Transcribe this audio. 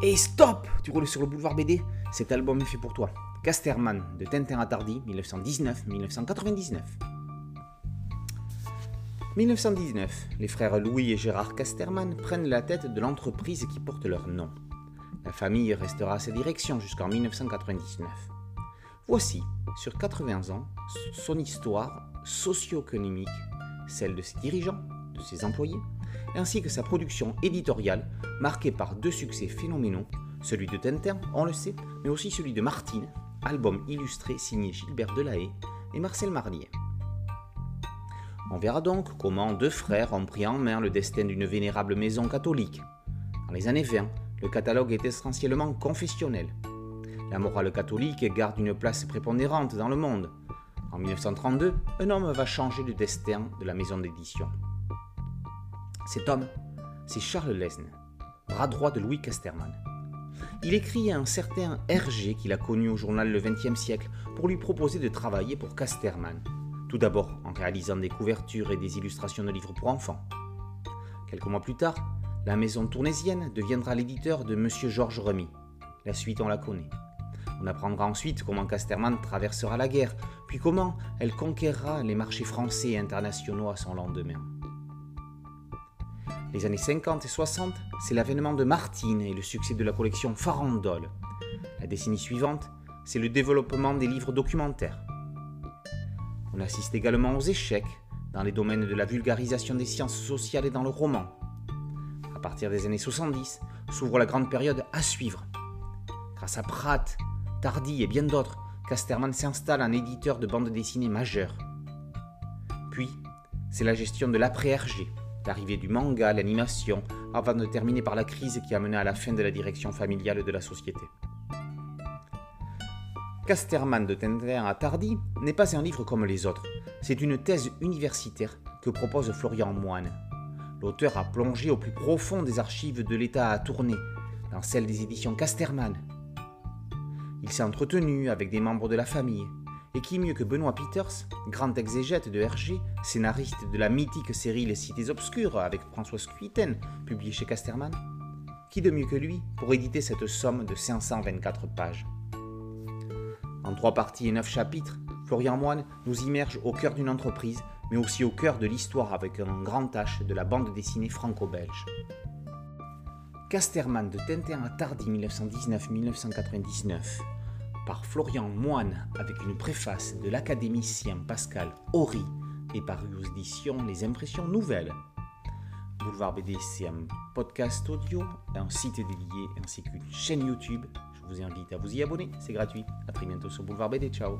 Et stop Tu roules sur le boulevard BD Cet album est fait pour toi. Casterman de Tintin à Tardy, 1919-1999. 1919, les frères Louis et Gérard Casterman prennent la tête de l'entreprise qui porte leur nom. La famille restera à sa direction jusqu'en 1999. Voici, sur 80 ans, son histoire socio-économique, celle de ses dirigeants, de ses employés, ainsi que sa production éditoriale, marquée par deux succès phénoménaux, celui de Tintin, on le sait, mais aussi celui de Martine, album illustré signé Gilbert Delahaye et Marcel Marlier. On verra donc comment deux frères ont pris en main le destin d'une vénérable maison catholique. Dans les années 20, le catalogue est essentiellement confessionnel. La morale catholique garde une place prépondérante dans le monde. En 1932, un homme va changer le destin de la maison d'édition. Cet homme, c'est Charles Lesne, bras droit de Louis Casterman. Il écrit à un certain Hergé qu'il a connu au journal Le XXe siècle pour lui proposer de travailler pour Casterman, tout d'abord en réalisant des couvertures et des illustrations de livres pour enfants. Quelques mois plus tard, la maison tournésienne deviendra l'éditeur de Monsieur Georges Remy. La suite, on la connaît. On apprendra ensuite comment Casterman traversera la guerre, puis comment elle conquérera les marchés français et internationaux à son lendemain. Les années 50 et 60, c'est l'avènement de Martine et le succès de la collection Farandole. La décennie suivante, c'est le développement des livres documentaires. On assiste également aux échecs dans les domaines de la vulgarisation des sciences sociales et dans le roman. À partir des années 70, s'ouvre la grande période à suivre. Grâce à Pratt, Tardy et bien d'autres, Casterman s'installe en éditeur de bandes dessinées majeures. Puis, c'est la gestion de l'après-RG, l'arrivée du manga, l'animation, avant de terminer par la crise qui a mené à la fin de la direction familiale de la société. Casterman de Tintin à Tardy n'est pas un livre comme les autres, c'est une thèse universitaire que propose Florian Moine. L'auteur a plongé au plus profond des archives de l'État à tourner, dans celle des éditions Casterman. Il s'est entretenu avec des membres de la famille, et qui mieux que Benoît Peters, grand exégète de Hergé, scénariste de la mythique série Les Cités Obscures avec François Scuiten, publié chez Casterman Qui de mieux que lui pour éditer cette somme de 524 pages? En trois parties et neuf chapitres, Florian Moine nous immerge au cœur d'une entreprise, mais aussi au cœur de l'histoire avec un grand H de la bande dessinée franco-belge. Casterman de Tintin à Tardy 1919-1999 par Florian Moine avec une préface de l'académicien Pascal Horry et paru aux éditions Les Impressions Nouvelles. Boulevard BD, c'est un podcast audio, un site dédié ainsi qu'une chaîne YouTube. Je vous invite à vous y abonner, c'est gratuit. A très bientôt sur Boulevard BD, ciao